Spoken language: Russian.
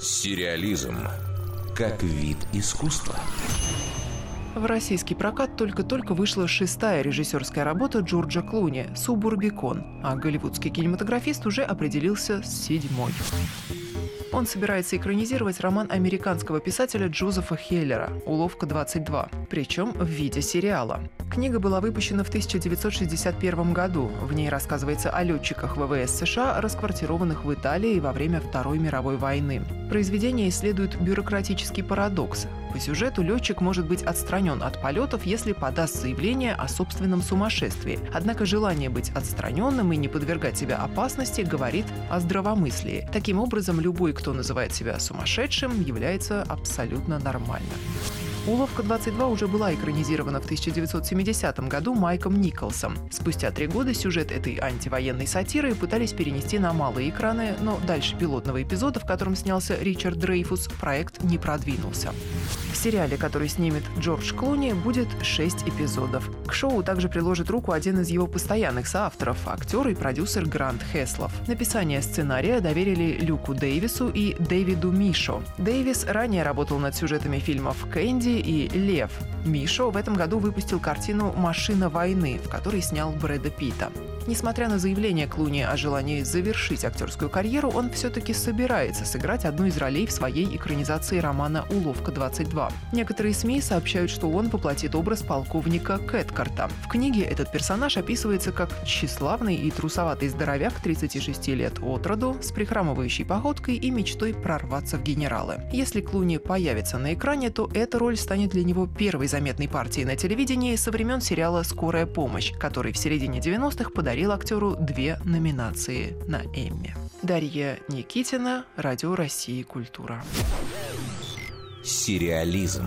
Сериализм как вид искусства. В российский прокат только-только вышла шестая режиссерская работа Джорджа Клуни «Субурбикон», а голливудский кинематографист уже определился с седьмой. Он собирается экранизировать роман американского писателя Джозефа Хеллера «Уловка-22», причем в виде сериала. Книга была выпущена в 1961 году. В ней рассказывается о летчиках ВВС США, расквартированных в Италии во время Второй мировой войны. Произведение исследует бюрократический парадокс. По сюжету летчик может быть отстранен от полетов, если подаст заявление о собственном сумасшествии. Однако желание быть отстраненным и не подвергать себя опасности говорит о здравомыслии. Таким образом, любой, кто называет себя сумасшедшим, является абсолютно нормальным. «Уловка-22» уже была экранизирована в 1970 году Майком Николсом. Спустя три года сюжет этой антивоенной сатиры пытались перенести на малые экраны, но дальше пилотного эпизода, в котором снялся Ричард Дрейфус, проект не продвинулся. В сериале, который снимет Джордж Клуни, будет шесть эпизодов. К шоу также приложит руку один из его постоянных соавторов – актер и продюсер Грант Хеслов. Написание сценария доверили Люку Дэвису и Дэвиду Мишо. Дэвис ранее работал над сюжетами фильмов «Кэнди» и «Лев». Мишо в этом году выпустил картину «Машина войны», в которой снял Брэда Питта. Несмотря на заявление Клуни о желании завершить актерскую карьеру, он все-таки собирается сыграть одну из ролей в своей экранизации романа «Уловка-22». Некоторые СМИ сообщают, что он воплотит образ полковника Кэткарта. В книге этот персонаж описывается как тщеславный и трусоватый здоровяк 36 лет от роду, с прихрамывающей походкой и мечтой прорваться в генералы. Если Клуни появится на экране, то эта роль станет для него первой заметной партией на телевидении со времен сериала «Скорая помощь», который в середине 90-х подарил подарил актеру две номинации на Эмми. Дарья Никитина, Радио России «Культура». Сериализм.